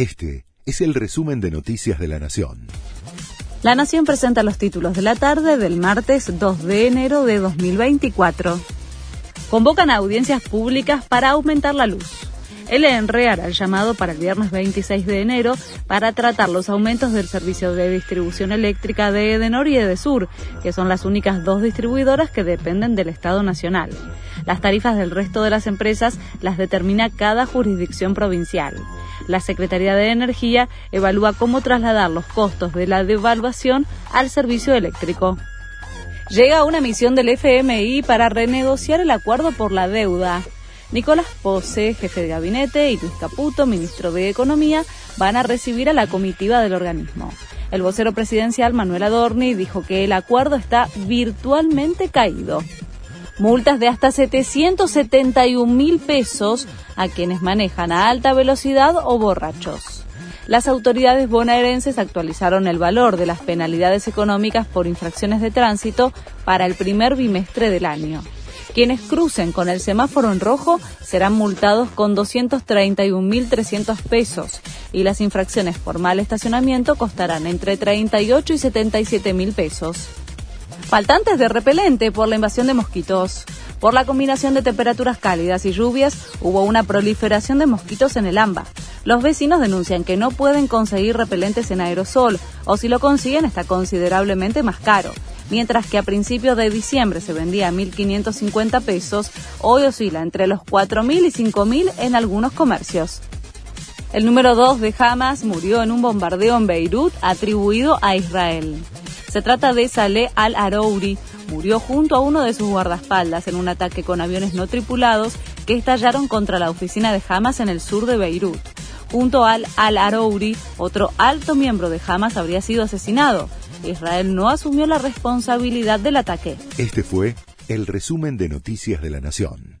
Este es el resumen de Noticias de la Nación. La Nación presenta los títulos de la tarde del martes 2 de enero de 2024. Convocan a audiencias públicas para aumentar la luz. El ENRE hará el llamado para el viernes 26 de enero para tratar los aumentos del servicio de distribución eléctrica de Edenor y Edesur, que son las únicas dos distribuidoras que dependen del Estado Nacional. Las tarifas del resto de las empresas las determina cada jurisdicción provincial. La Secretaría de Energía evalúa cómo trasladar los costos de la devaluación al servicio eléctrico. Llega una misión del FMI para renegociar el acuerdo por la deuda. Nicolás Pose, jefe de gabinete, y Luis Caputo, ministro de Economía, van a recibir a la comitiva del organismo. El vocero presidencial Manuel Adorni dijo que el acuerdo está virtualmente caído. Multas de hasta 771 mil pesos a quienes manejan a alta velocidad o borrachos. Las autoridades bonaerenses actualizaron el valor de las penalidades económicas por infracciones de tránsito para el primer bimestre del año. Quienes crucen con el semáforo en rojo serán multados con 231.300 pesos y las infracciones por mal estacionamiento costarán entre 38 y 77.000 pesos. Faltantes de repelente por la invasión de mosquitos. Por la combinación de temperaturas cálidas y lluvias, hubo una proliferación de mosquitos en el AMBA. Los vecinos denuncian que no pueden conseguir repelentes en aerosol o si lo consiguen está considerablemente más caro mientras que a principios de diciembre se vendía a 1.550 pesos, hoy oscila entre los 4.000 y 5.000 en algunos comercios. El número 2 de Hamas murió en un bombardeo en Beirut atribuido a Israel. Se trata de Saleh al-Arouri, murió junto a uno de sus guardaespaldas en un ataque con aviones no tripulados que estallaron contra la oficina de Hamas en el sur de Beirut. Junto al al-Arouri, otro alto miembro de Hamas habría sido asesinado. Israel no asumió la responsabilidad del ataque. Este fue el resumen de Noticias de la Nación.